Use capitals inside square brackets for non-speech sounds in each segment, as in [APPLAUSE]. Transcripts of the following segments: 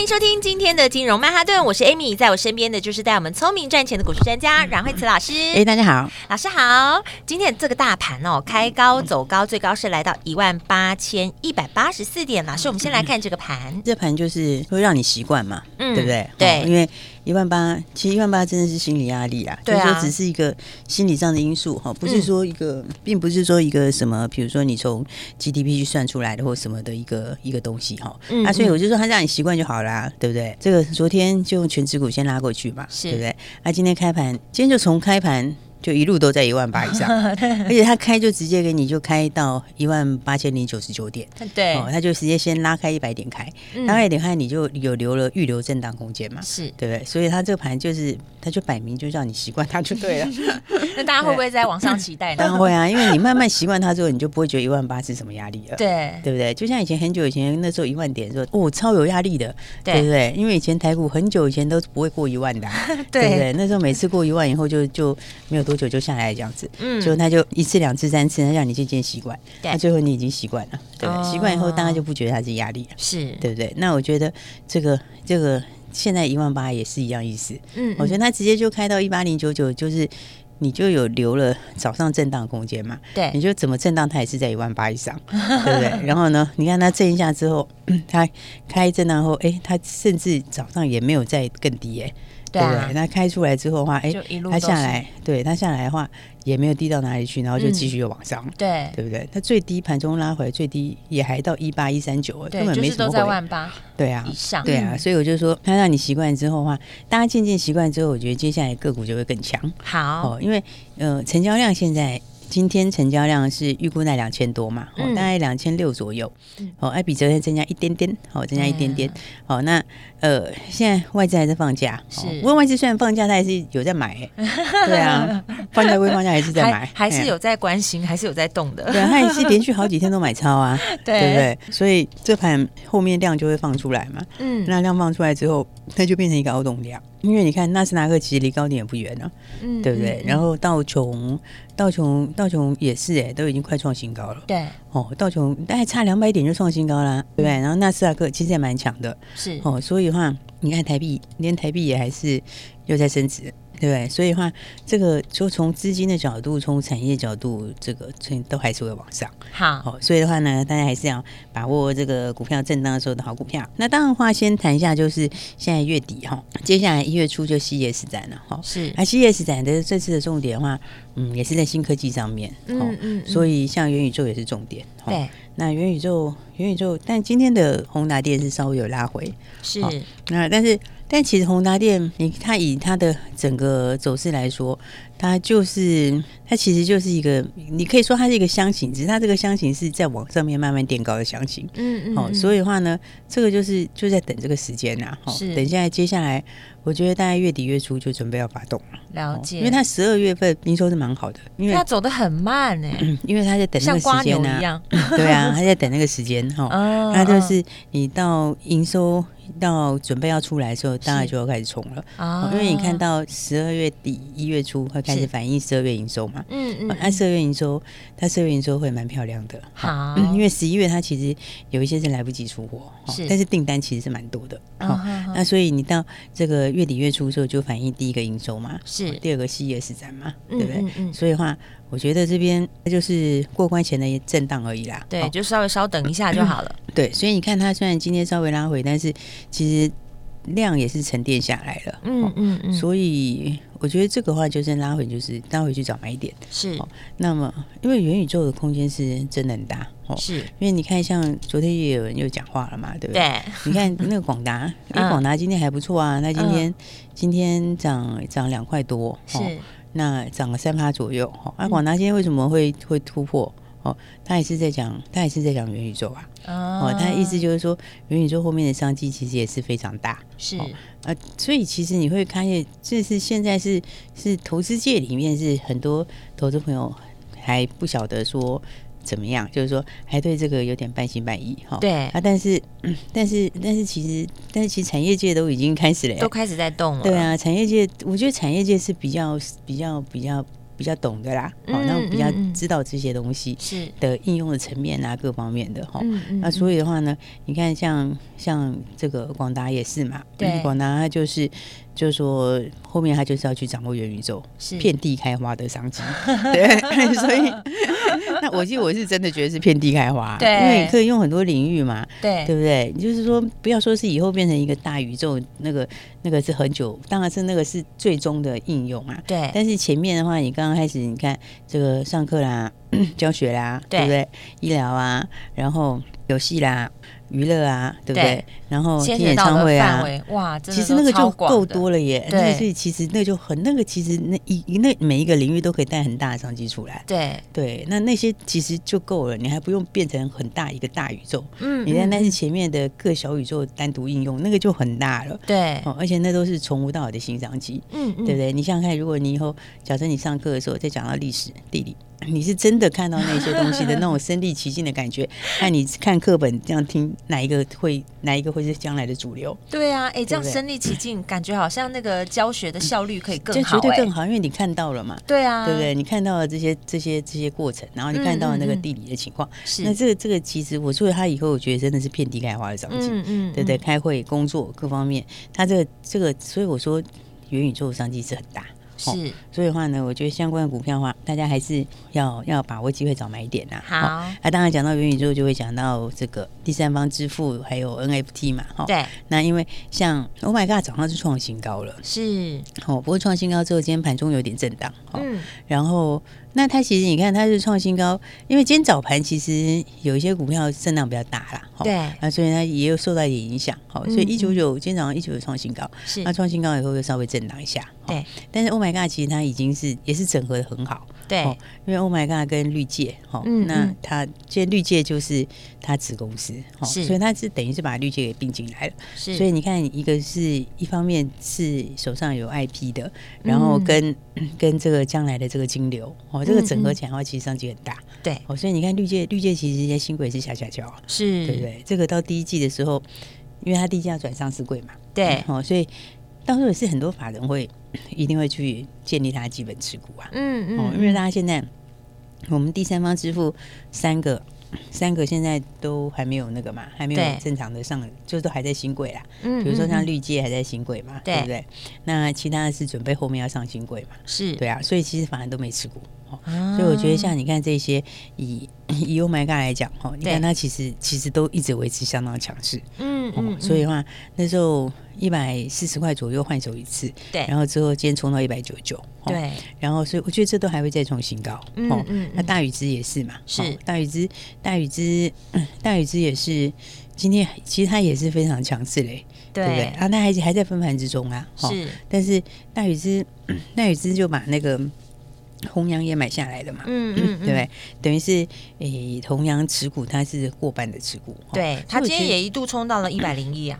欢迎收听今天的金融曼哈顿，我是 Amy，在我身边的就是带我们聪明赚钱的股市专家阮慧慈老师。哎，大家好，老师好。今天这个大盘哦，开高走高，最高是来到一万八千一百八十四点。老师，我们先来看这个盘，嗯、这盘就是会让你习惯嘛，嗯，对不对？对，因为。一万八，其实一万八真的是心理压力啊，对啊，就是说只是一个心理上的因素哈，不是说一个，嗯、并不是说一个什么，比如说你从 GDP 去算出来的或什么的一个一个东西哈，嗯，啊，所以我就说他让你习惯就好啦，对不对？这个昨天就用权值股先拉过去嘛，是对不对？那、啊、今天开盘，今天就从开盘。就一路都在一万八以上，[LAUGHS] 而且他开就直接给你就开到一万八千零九十九点，对，哦，他就直接先拉开一百点开，嗯、拉开一点开你就有留了预留震荡空间嘛，是。对不对？所以他这个盘就是它就摆明就让你习惯它就对了。[LAUGHS] 那大家会不会在网上期待呢？当然会啊，因为你慢慢习惯它之后，你就不会觉得一万八是什么压力了，对，对不对？就像以前很久以前那时候一万点的时候，哦，超有压力的，对，对不对？因为以前台股很久以前都不会过一万的、啊，[LAUGHS] 对，对不对？那时候每次过一万以后就就没有多久就下来这样子。嗯，就他就一次两次三次，他让你渐渐习惯，那最后你已经习惯了，对，习惯以后大家就不觉得它是压力了，是对不对？那我觉得这个这个现在一万八也是一样意思，嗯，我觉得它直接就开到一八零九九，就是你就有留了早上震荡空间嘛，对，你就怎么震荡它也是在一万八以上，[LAUGHS] 对不对？然后呢，你看它震一下之后，它开震荡后，哎，它甚至早上也没有再更低，哎。对不对？那开出来之后的话，哎，它下来，对它下来的话也没有低到哪里去，然后就继续又往上，对。对不对？它最低盘中拉回来最低也还到一八一三九，根本没什么在万八，对啊，以上，对啊，所以我就说，它让你习惯之后的话，大家渐渐习惯之后，我觉得接下来个股就会更强。好，因为呃，成交量现在。今天成交量是预估在两千多嘛，哦，大概两千六左右，哦，哎比昨天增加一点点，哦，增加一点点，好，那呃，现在外资还在放假，是，不过外资虽然放假，他还是有在买，[LAUGHS] 对啊，放假归放假，还是在买，还是有在关心，还是有在动的，对，他也是连续好几天都买超啊，[LAUGHS] 对不对？所以这盘后面量就会放出来嘛，嗯，那量放出来之后，它就变成一个凹动量。因为你看纳斯达克其实离高点也不远了，嗯，对不对？嗯、然后道琼，道琼，道琼也是哎，都已经快创新高了。对，哦，道琼大概差两百点就创新高啦，对不对？然后纳斯达克其实也蛮强的，是哦，所以的话，你看台币，连台币也还是又在升值。对不对？所以的话，这个就从资金的角度，从产业角度，这个都还是会往上。好，哦，所以的话呢，大家还是要把握这个股票震荡的时候的好股票。那当然话，先谈一下，就是现在月底哈，接下来一月初就 CES 展了哈。是，那 CES 展的这次的重点的话，嗯，也是在新科技上面。嗯嗯。所以像元宇宙也是重点。对。那元宇宙，元宇宙，但今天的宏达电是稍微有拉回。是。那但是。但其实宏达电，你它以它的整个走势来说，它就是它其实就是一个，你可以说它是一个箱型，只是它这个箱型是在往上面慢慢垫高的箱型。嗯嗯。哦，所以的话呢，这个就是就在等这个时间呐。哦，是。等下来接下来，我觉得大概月底月初就准备要发动了。了解。因为它十二月份营收是蛮好的，因为它走的很慢呢、欸。因为它在等那个时间呢。[LAUGHS] 对啊，它在等那个时间哈。哦。[LAUGHS] 它就是你到营收。到准备要出来的时候，当然就要开始冲了啊！因为你看到十二月底一月初会开始反映十二月营收嘛，嗯嗯，它十二月营收，它十二月营收会蛮漂亮的。好，因为十一月它其实有一些是来不及出货，是，但是订单其实是蛮多的。好，那所以你到这个月底月初的时候就反映第一个营收嘛，是，第二个 CES 展嘛，对不对？所以的话。我觉得这边就是过关前的一震荡而已啦，对，就稍微稍等一下就好了。[COUGHS] 对，所以你看它虽然今天稍微拉回，但是其实量也是沉淀下来了。嗯嗯嗯。所以我觉得这个话就是拉回，就是拉回去找买点。是。那么，因为元宇宙的空间是真的很大。哦。是。因为你看，像昨天也有人又讲话了嘛，对不对？对。[LAUGHS] 你看那个广达，[LAUGHS] 哎，广达今天还不错啊，那今天今天涨涨两块多。是。那涨了三趴左右，哈，啊，广达今天为什么会会突破？哦，他也是在讲，他也是在讲元宇宙啊。哦，他的意思就是说，元宇宙后面的商机其实也是非常大。是啊、呃，所以其实你会看见，这是现在是是投资界里面是很多投资朋友还不晓得说怎么样，就是说还对这个有点半信半疑哈。对啊，但是但是但是其实但是其实产业界都已经开始了，都开始在动了。对啊，产业界我觉得产业界是比较比较比较。比较懂的啦，好、嗯，那比较知道这些东西是的应用的层面啊，各方面的哈。那所以的话呢，你看像像这个广达也是嘛，对，广达它就是。就是说，后面他就是要去掌握元宇宙，是遍地开花的商机。[LAUGHS] 对，所以那我记得我是真的觉得是遍地开花，对，因为可以用很多领域嘛，对，对不对？就是说，不要说是以后变成一个大宇宙，那个那个是很久，当然是那个是最终的应用啊。对，但是前面的话，你刚刚开始，你看这个上课啦、[CLEARS THROAT] 教学啦，对不对？医疗啊，然后游戏啦。娱乐啊，对不对？对，然后听演唱会啊，哇，其实那个就够多了耶。对，所以其实那就很那个，其实那一那每一个领域都可以带很大的商机出来。对对，那那些其实就够了，你还不用变成很大一个大宇宙。嗯，你看，但是前面的各小宇宙单独应用，那个就很大了。对，哦，而且那都是从无到有的新商机。嗯嗯，对不对？你想想看，如果你以后假设你上课的时候再讲到历史、地理。你是真的看到那些东西的那种身临其境的感觉，[LAUGHS] 那你看课本这样听，哪一个会哪一个会是将来的主流？对啊，哎、欸，这样身临其境，感觉好像那个教学的效率可以更好、欸，绝对更好，因为你看到了嘛。对啊，对不对？你看到了这些这些这些过程，然后你看到了那个地理的情况，是、嗯嗯、那这个这个其实我说了他以后，我觉得真的是遍地开花的场景，嗯嗯，对不对？开会、工作各方面，他这个这个，所以我说元宇宙的商机是很大。是、哦，所以的话呢，我觉得相关的股票的话，大家还是要要把握机会找买点呐。好，那、哦、当然讲到元宇宙，就会讲到这个第三方支付，还有 NFT 嘛。哈、哦，对。那因为像 Oh My God，早上是创新高了。是。哦，不过创新高之后，今天盘中有点震荡。哦、嗯。然后。那它其实你看它是创新高，因为今天早盘其实有一些股票震荡比较大啦，对，啊，所以它也有受到一点影响，好，所以一九九今天早上一九九创新高，是，那创新高以后又稍微震荡一下，对，但是 Oh my God，其实它已经是也是整合的很好。对，因为 Oh My God 跟绿界，哈，那它这绿界就是它子公司，哈，所以它是等于是把绿界给并进来了。是，所以你看，一个是一方面是手上有 IP 的，然后跟跟这个将来的这个金流，哦，这个整合起来的话，其实商机很大。对，哦，所以你看绿界，绿界其实在新贵是下下焦，是对不对？这个到第一季的时候，因为它低价转上市柜嘛，对，哦，所以。到时候也是很多法人会 [CLEARS THROAT] 一定会去建立他的基本持股啊，嗯嗯，哦，因为大家现在我们第三方支付三个三个现在都还没有那个嘛，还没有正常的上，就都还在新贵啦，嗯，比如说像绿界还在新贵嘛，对。不对？那其他的是准备后面要上新贵嘛，是。对啊，所以其实反而都没持股。所以我觉得像你看这些以以 Oh My God 来讲哈，你看它其实其实都一直维持相当强势，嗯嗯，所以的话那时候一百四十块左右换手一次，对，然后之后今天冲到一百九十九，对，然后所以我觉得这都还会再创新高，嗯嗯，那大宇之也是嘛，是。大宇之大宇之 [CLEARS THROAT] 大宇之也是今天其实它也是非常强势嘞，对。不对？啊，那还还在分盘之中啊，是，但是 [CLEARS THROAT] 大宇之 [CLEARS THROAT] 大宇之就把那个。弘洋也买下来了嘛？嗯嗯，对不对？等于是诶，弘洋持股它是过半的持股，对，它今天也一度冲到了一百零一啊。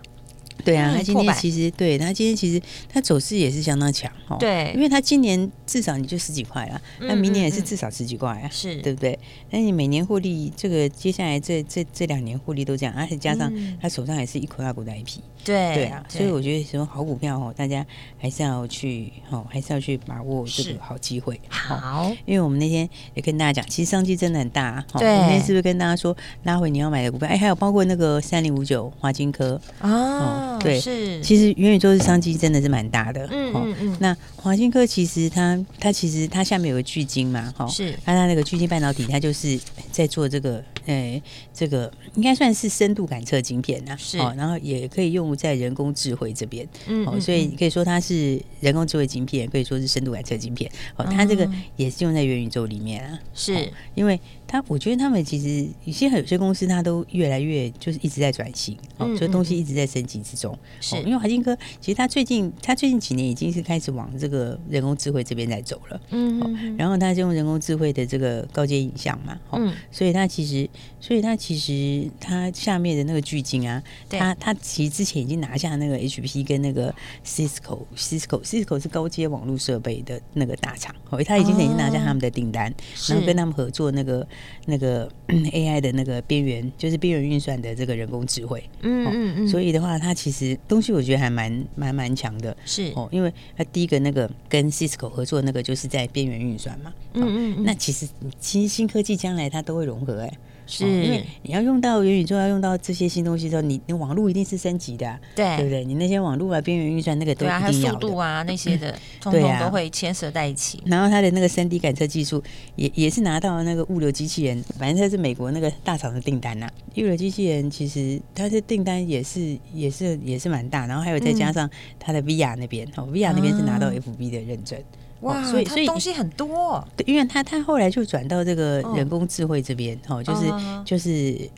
对啊，他今天其实对他今天其实他走势也是相当强哦。对，因为他今年至少你就十几块了，那明年也是至少十几块啊，是对不对？那你每年获利，这个接下来这这这两年获利都这样，而且加上他手上也是一块大股的 IP，对对啊，所以我觉得什么好股票哦，大家还是要去哦，还是要去把握这个好机会。好，因为我们那天也跟大家讲，其实商机真的很大。对，我们那天是不是跟大家说拉回你要买的股票？哎，还有包括那个三零五九华金科啊。对，是，其实元宇宙的商机真的是蛮大的。嗯嗯嗯。那华新科其实它它其实它下面有个巨晶嘛，哈，是。它它那个巨晶半导体，它就是在做这个呃，这个应该算是深度感测晶片呐，是哦，然后也可以用在人工智慧这边，嗯，哦，所以可以说它是人工智慧晶片，可以说是深度感测晶片，哦，它这个也是用在元宇宙里面啊，是、哦、因为。它我觉得他们其实有些有些公司，它都越来越就是一直在转型，哦，所以东西一直在升级之中。是，因为华晶科其实它最近它最近几年已经是开始往这个人工智慧这边在走了。嗯，然后它就用人工智慧的这个高阶影像嘛，嗯，所以它其实，所以它其实它下面的那个巨鲸啊，它它其实之前已经拿下那个 HP 跟那个 Cisco，Cisco，Cisco 是高阶网络设备的那个大厂，哦，它已经已经拿下他们的订单，然后跟他们合作那个。那个 [COUGHS] AI 的那个边缘，就是边缘运算的这个人工智慧，嗯嗯嗯，所以的话，它其实东西我觉得还蛮蛮蛮强的，是哦，因为它第一个那个跟 Cisco 合作那个就是在边缘运算嘛，嗯嗯，嗯，那其实其实新科技将来它都会融合哎、欸。是，因为你要用到元宇宙，要用到这些新东西的时候，你你网络一定是升级的，啊，对对不对？你那些网络啊、边缘运算那个都一定要的，对啊，速度啊那些的，[LAUGHS] 通通都会牵涉在一起。然后它的那个三 D 感测技术也也是拿到那个物流机器人，反正它是美国那个大厂的订单呐，啊。物流机器人其实它的订单也是也是也是蛮大，然后还有再加上它的 VR 那边哦，VR 那边是拿到 FB 的认证。哇，所以所以东西很多，对，因为他他后来就转到这个人工智慧这边，哦，就是就是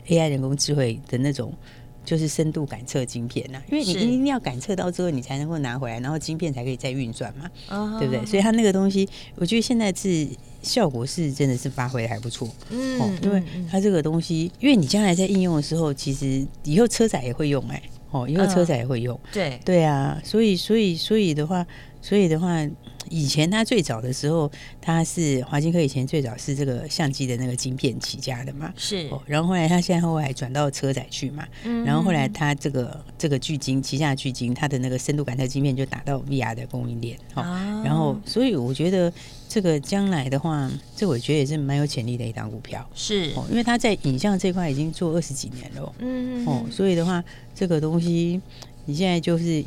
AI 人工智慧的那种，就是深度感测晶片呐，因为你一定要感测到之后，你才能够拿回来，然后晶片才可以再运转嘛，对不对？所以它那个东西，我觉得现在是效果是真的是发挥的还不错，嗯，哦，因为它这个东西，因为你将来在应用的时候，其实以后车载也会用，哎，哦，以后车载也会用，对对啊，所以所以所以的话，所以的话。以前他最早的时候，他是华金科以前最早是这个相机的那个晶片起家的嘛，是。然后后来他现在后来转到车载去嘛，嗯。然后后来他这个这个巨晶旗下的巨晶，他的那个深度感测晶片就打到 VR 的供应链，哦。然后所以我觉得这个将来的话，这我觉得也是蛮有潜力的一档股票，是。哦，因为它在影像这块已经做二十几年了，嗯。哦，所以的话，这个东西你现在就是。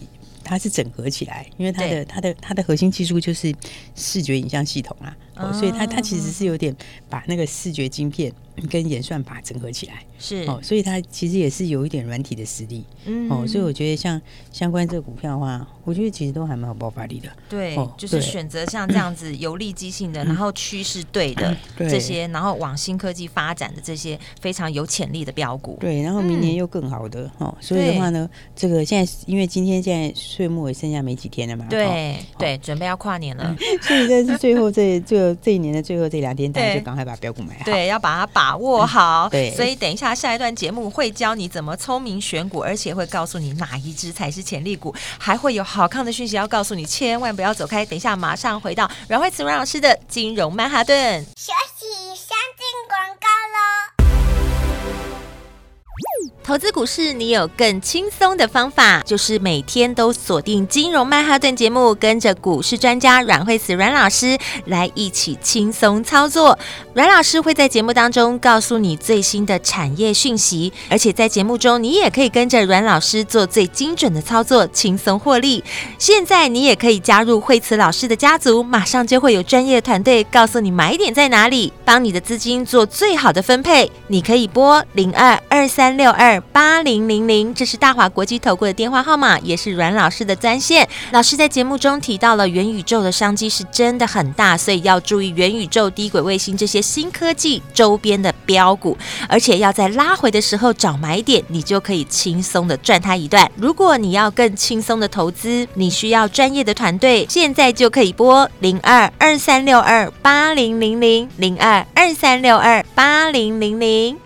它是整合起来，因为它的它的它的核心技术就是视觉影像系统啊，哦，所以它它其实是有点把那个视觉晶片。跟演算法整合起来是哦，所以它其实也是有一点软体的实力，嗯哦，所以我觉得像相关这个股票的话，我觉得其实都还蛮有爆发力的。对，哦、就是选择像这样子有利基性的，然后趋势对的这些，然后往新科技发展的这些非常有潜力的标股。对，然后明年又更好的、嗯、哦，所以的话呢，这个现在因为今天现在岁末也剩下没几天了嘛，对、哦、对，准备要跨年了，[LAUGHS] 嗯、所以这是最后这这这一年的最后这两天，大家就赶快把标股买好，对，要把它把。握好，对，所以等一下下一段节目会教你怎么聪明选股，而且会告诉你哪一只才是潜力股，还会有好看的讯息要告诉你，千万不要走开。等一下马上回到阮慧慈阮老师的金融曼哈顿。休息，先进广告投资股市，你有更轻松的方法，就是每天都锁定金融曼哈顿节目，跟着股市专家阮慧慈阮老师来一起轻松操作。阮老师会在节目当中告诉你最新的产业讯息，而且在节目中你也可以跟着阮老师做最精准的操作，轻松获利。现在你也可以加入慧慈老师的家族，马上就会有专业团队告诉你买点在哪里，帮你的资金做最好的分配。你可以拨零二二三六二。八零零零，这是大华国际投顾的电话号码，也是阮老师的专线。老师在节目中提到了元宇宙的商机是真的很大，所以要注意元宇宙、低轨卫星这些新科技周边的标股，而且要在拉回的时候找买点，你就可以轻松的赚它一段。如果你要更轻松的投资，你需要专业的团队，现在就可以拨零二二三六二八零零零零二二三六二八零零零。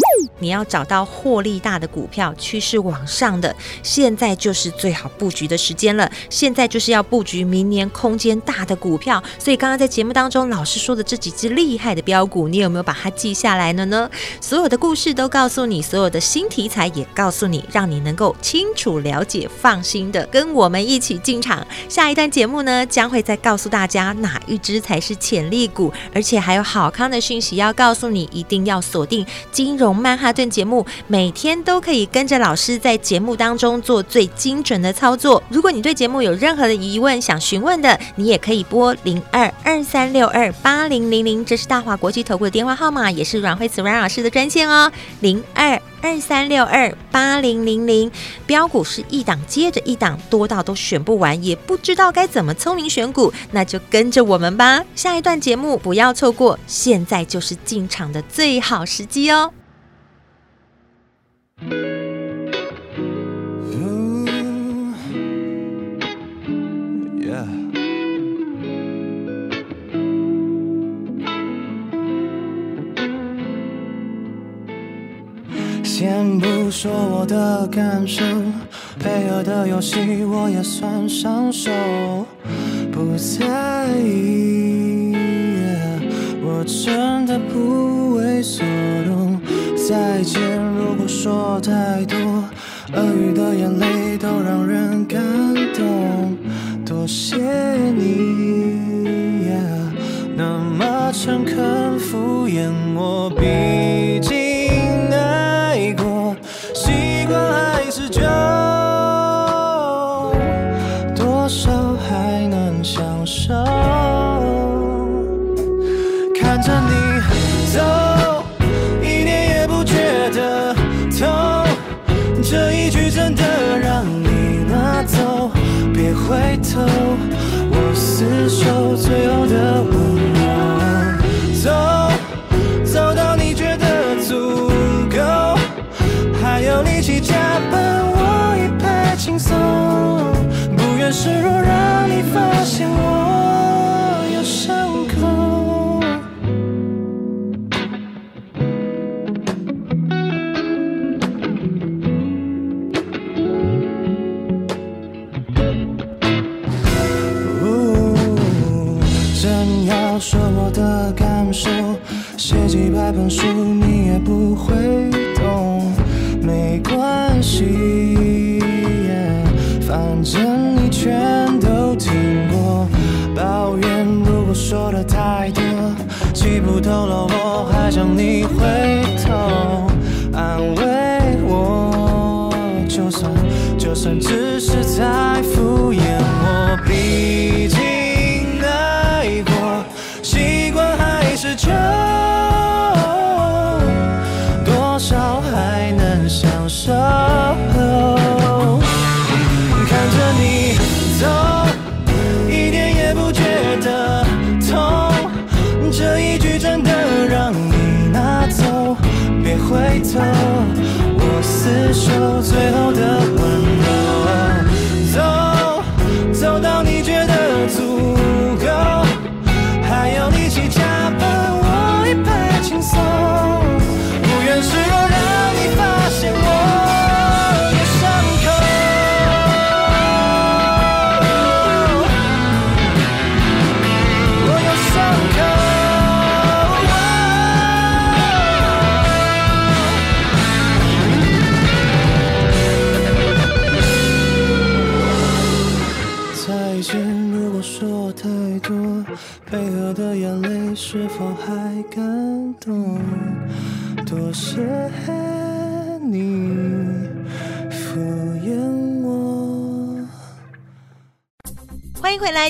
你要找到获利大的股票，趋势往上的，现在就是最好布局的时间了。现在就是要布局明年空间大的股票。所以刚刚在节目当中，老师说的这几只厉害的标股，你有没有把它记下来了呢？所有的故事都告诉你，所有的新题材也告诉你，让你能够清楚了解、放心的跟我们一起进场。下一段节目呢，将会再告诉大家哪一只才是潜力股，而且还有好康的讯息要告诉你，一定要锁定金融曼哈顿节目，每天都可以跟着老师在节目当中做最精准的操作。如果你对节目有任何的疑问想询问的，你也可以拨零二二三六二八零零零，这是大华国际投顾的电话号码，也是阮慧慈阮老师的专线哦，零二二三六二八零零零。标股是一档接着一档，多到都选不完，也不知道该怎么聪明选股，那就跟着我们吧。下一段节目不要错过，现在就是进场的最好时机哦。先不说我的感受，配合的游戏我也算上手，不在意，yeah, 我真的不为所动。再见，说太多，鳄鱼的眼泪都让人感动。多谢头，我死守最后的吻。说的太多，记不透了，我还想你。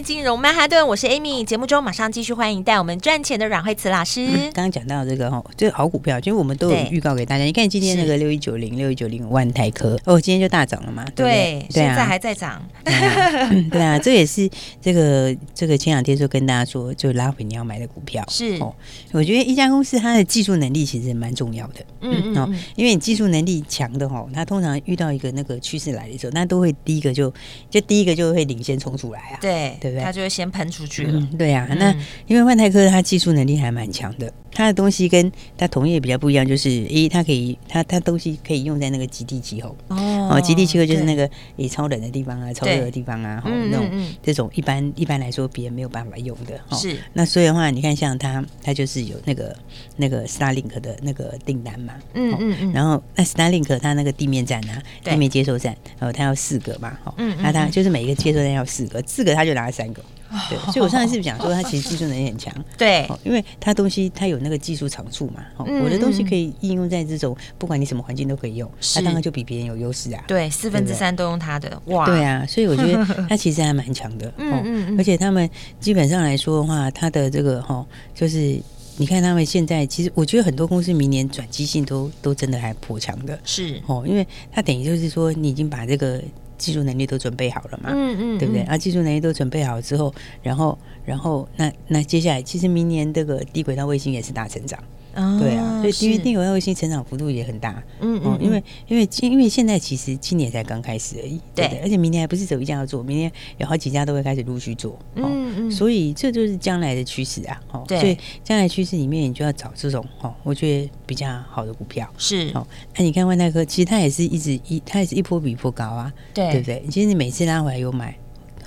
金融曼哈顿，我是 Amy。节目中马上继续欢迎带我们赚钱的阮慧慈老师。[LAUGHS] 刚刚讲到这个哈，这个好股票，其实我们都有预告给大家。你看今天那个六一九零六一九零万泰科哦，今天就大涨了嘛，对对，现在还在涨。对啊，[LAUGHS] 这也是这个这个前两天就跟大家说，就拉回你要买的股票是哦。我觉得一家公司它的技术能力其实蛮重要的，嗯嗯哦，因为你技术能力强的哈，它通常遇到一个那个趋势来的时候，那都会第一个就就第一个就会领先冲出来啊。对，对不对？他就会先喷出去了。嗯、对啊，那因为万泰科它技术能力还蛮强的，它的东西跟它同业比较不一样，就是一，它可以它它东西可以用在那个极地气候哦，极地气候就是那个诶超冷的地方啊，超热的地方啊，哦，那种这种一般一般来说别人没有办法用的。是。那所以的话，你看像它，它就是有那个那个 Starlink 的那个订单嘛。嗯嗯嗯。然后那 Starlink 它那个地面站啊，地面接收站，然后它要四个嘛，哈。嗯。那它就是每一个接收站要四个，四个它就拿了三个。对，所以我上次是讲说它其实技术能力很强？[LAUGHS] 对，因为它东西它有那个技术长处嘛。我的东西可以应用在这种不管你什么环境都可以用，它当然就比别人有优势啊。对，四分之三都用它的，哇！对啊，所以我觉得 [LAUGHS] 它其实还蛮强的。嗯嗯，而且他们基本上来说的话，它的这个哈，就是你看他们现在其实我觉得很多公司明年转机性都都真的还颇强的。是哦，因为它等于就是说你已经把这个。技术能力都准备好了嘛？嗯嗯，对不对？啊，技术能力都准备好之后，然后，然后，那那接下来，其实明年这个低轨道卫星也是大成长。哦、对啊，所以低低轨道卫星成长幅度也很大。嗯嗯，因为因为因为现在其实今年才刚开始而已，对，对，而且明年还不是只有一家要做，明年有好几家都会开始陆续做。嗯嗯，所以这就是将来的趋势啊。哦，所以将来趋势里面，你就要找这种哦，我觉得比较好的股票。是哦，那你看万泰科，其实它也是一直一，它也是一波比一波高啊。对，对不对？其实你每次拉回来有买。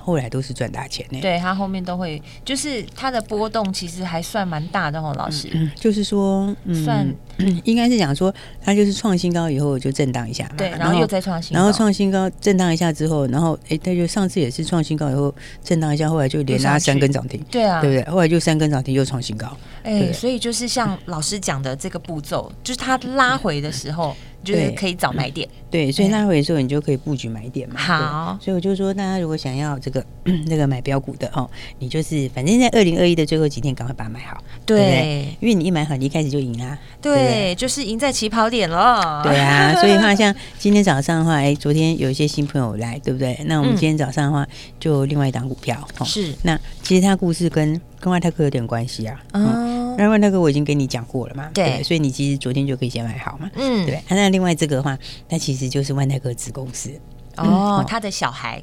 后来都是赚大钱呢。对，他后面都会，就是它的波动其实还算蛮大的哦，老师。嗯，就是说，嗯、算 [CLEARS THROAT] 应该是讲说，它就是创新高以后就震荡一下嘛，对，然后又再创新高，然后创新高震荡一下之后，然后哎，它就上次也是创新高以后震荡一下，后来就连拉三根涨停，对啊，对不对？后来就三根涨停又创新高，哎，所以就是像老师讲的这个步骤，就是它拉回的时候。就是可以找买点，[LAUGHS] 对，所以那回的时候你就可以布局买点嘛。好，所以我就说，大家如果想要这个那个买标股的哦，你就是反正在二零二一的最后几天，赶快把它买好，对，对不对？因为你一买好，你一开始就赢啊，对，就是赢在起跑点了。对啊，[LAUGHS] 所以的话像今天早上的话，哎，昨天有一些新朋友来，对不对？那我们今天早上的话，就另外一档股票，哦、是。那其实它故事跟跟外太科有点关系啊。嗯。哦那万泰科我已经跟你讲过了嘛，对，所以你其实昨天就可以先买好嘛，嗯，对。那另外这个的话，它其实就是万泰科子公司。哦，他的小孩，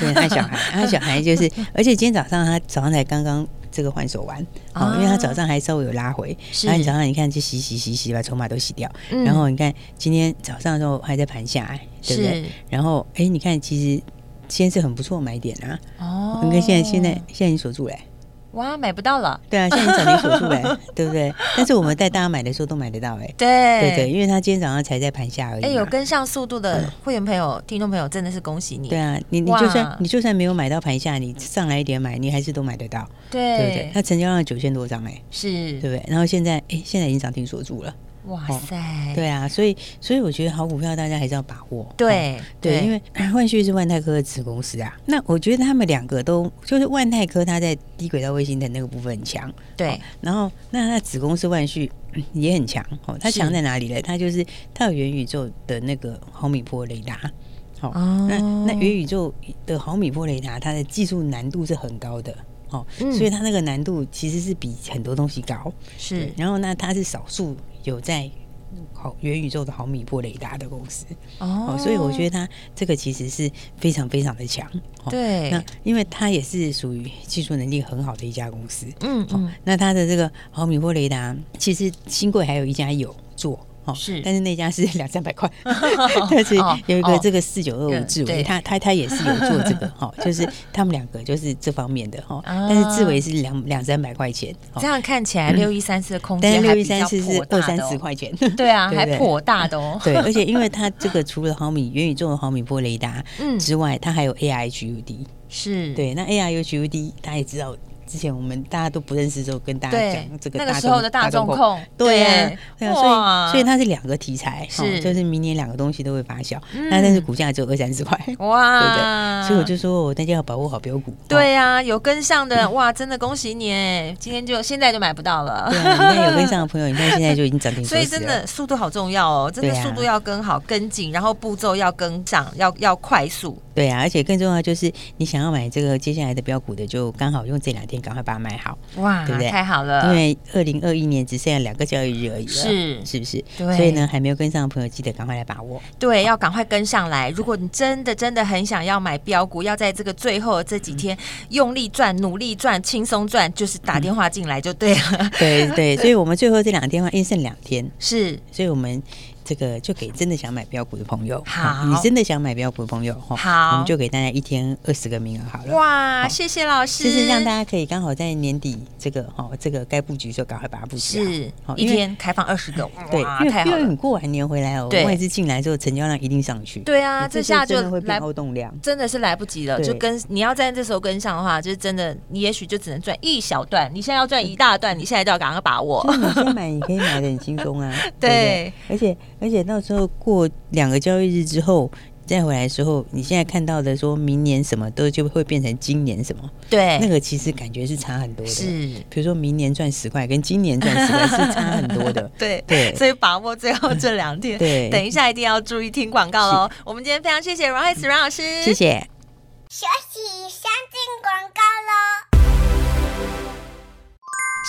对，他小孩，[LAUGHS] 他小孩就是，而且今天早上他早上才刚刚这个换手完，哦，因为他早上还稍微有拉回，然后你早上你看就洗洗洗洗把筹码都洗掉，然后你看今天早上的时候还在盘下，对不对？然后哎，你看其实先是很不错买点啊，哦，你看现在现在现在你锁住嘞。哇，买不到了。对啊，现在涨停锁住哎，[LAUGHS] 对不对？但是我们带大家买的时候都买得到哎。对对对，因为他今天早上才在盘下而已。哎，有跟上速度的会员朋友、嗯、听众朋友，真的是恭喜你。对啊，你你就算你就算没有买到盘下，你上来一点买，你还是都买得到。对对不对？他成交量九千多张哎，是，对不对？然后现在哎，现在已经涨停锁住了。哇塞、哦！对啊，所以所以我觉得好股票大家还是要把握。对、哦、对，因为 [CLEARS THROAT] 万旭是万泰科的子公司啊。那我觉得他们两个都就是万泰科，它在低轨道卫星的那个部分很强。对、哦，然后那它子公司万旭也很强哦。它强在哪里呢？它就是它有元宇宙的那个毫米波雷达。哦，那那元宇宙的毫米波雷达，它的技术难度是很高的。哦、嗯，所以它那个难度其实是比很多东西高。是，然后那它是少数。有在好元宇宙的毫米波雷达的公司哦，所以我觉得它这个其实是非常非常的强。对，那因为它也是属于技术能力很好的一家公司。嗯嗯，那它的这个毫米波雷达，其实新贵还有一家有做。是，但是那家是 [LAUGHS] 两三百块，[LAUGHS] 但是有一个这个四九二五智维，他他他也是有做这个 [LAUGHS] 哈，就是他们两个就是这方面的哈，但是智维是两两三百块钱，这样看起来六一三四的空间，六一三四是二三十块钱，对啊，还颇大的哦，对，而且因为它这个除了毫米元宇宙的毫米波雷达之外，它还有 AIGUD 是。对，那 AI GUD 大家也知道。之前我们大家都不认识的时候，跟大家讲这个那个时候的大众控，对呀，对啊，所以所以它是两个题材，是就是明年两个东西都会发酵，那但是股价只有二三十块，哇，对不对？所以我就说我，大家要把握好标股。对呀，有跟上的 [LAUGHS] 哇，真的恭喜你哎！今天就现在就买不到了。对，你看有跟上的朋友，你看现在就已经涨停。[LAUGHS] 所以真的速度好重要哦，真的速度要跟好跟紧，然后步骤要跟上，要要快速。对啊，而且更重要就是你想要买这个接下来的标股的，就刚好用这两天赶快把它买好，哇，对不对？太好了，因为二零二一年只剩下两个交易日而已了，是是不是？对，所以呢，还没有跟上的朋友，记得赶快来把握。对，要赶快跟上来。如果你真的真的很想要买标股，要在这个最后这几天用力赚、努力赚、轻松赚，就是打电话进来就对了。嗯、对对，[LAUGHS] 所以我们最后这两天话，因为剩两天，是，所以我们。这个就给真的想买标股的朋友，好，你真的想买标股的朋友，好，我们就给大家一天二十个名额好了。哇，谢谢老师，就是让大家可以刚好在年底这个哈，这个该布局的时候赶快把它布局。是，一天开放二十个，[LAUGHS] 对，因为你过完年回来哦，外资进来之后，成交量一定上去。对啊，这下就会变后动量，真的是来不及了。就跟你要在这时候跟上的话，就是真的，你也许就只能赚一小段。你现在要赚一大段，你现在就要赶快把握。你先买，你可以买的很轻松啊。[LAUGHS] 对，而且而且到时候。过两个交易日之后再回来的时候，你现在看到的说明年什么都就会变成今年什么？对，那个其实感觉是差很多的。是，比如说明年赚十块，跟今年赚十块是差很多的。[LAUGHS] 对对，所以把握最后这两天。对，等一下一定要注意听广告喽。我们今天非常谢谢阮慧慈阮老师，谢谢。休息，先进广告喽。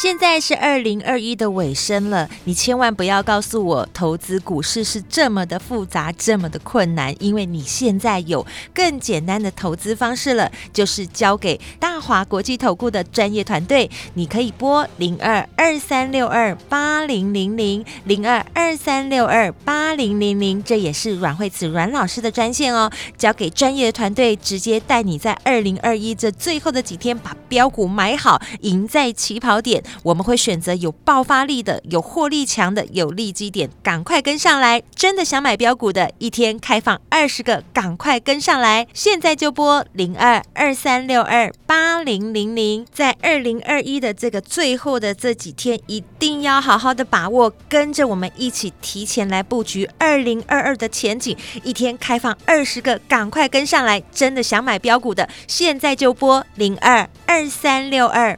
现在是二零二一的尾声了，你千万不要告诉我投资股市是这么的复杂，这么的困难，因为你现在有更简单的投资方式了，就是交给大华国际投顾的专业团队。你可以拨零二二三六二八零零零零二二三六二八零零零，这也是阮慧慈阮老师的专线哦。交给专业团队，直接带你在二零二一这最后的几天把标股买好，赢在起跑点。我们会选择有爆发力的、有获利强的、有利基点，赶快跟上来！真的想买标股的，一天开放二十个，赶快跟上来！现在就拨零二二三六二八零零零，在二零二一的这个最后的这几天，一定要好好的把握，跟着我们一起提前来布局二零二二的前景。一天开放二十个，赶快跟上来！真的想买标股的，现在就拨零二二三六二。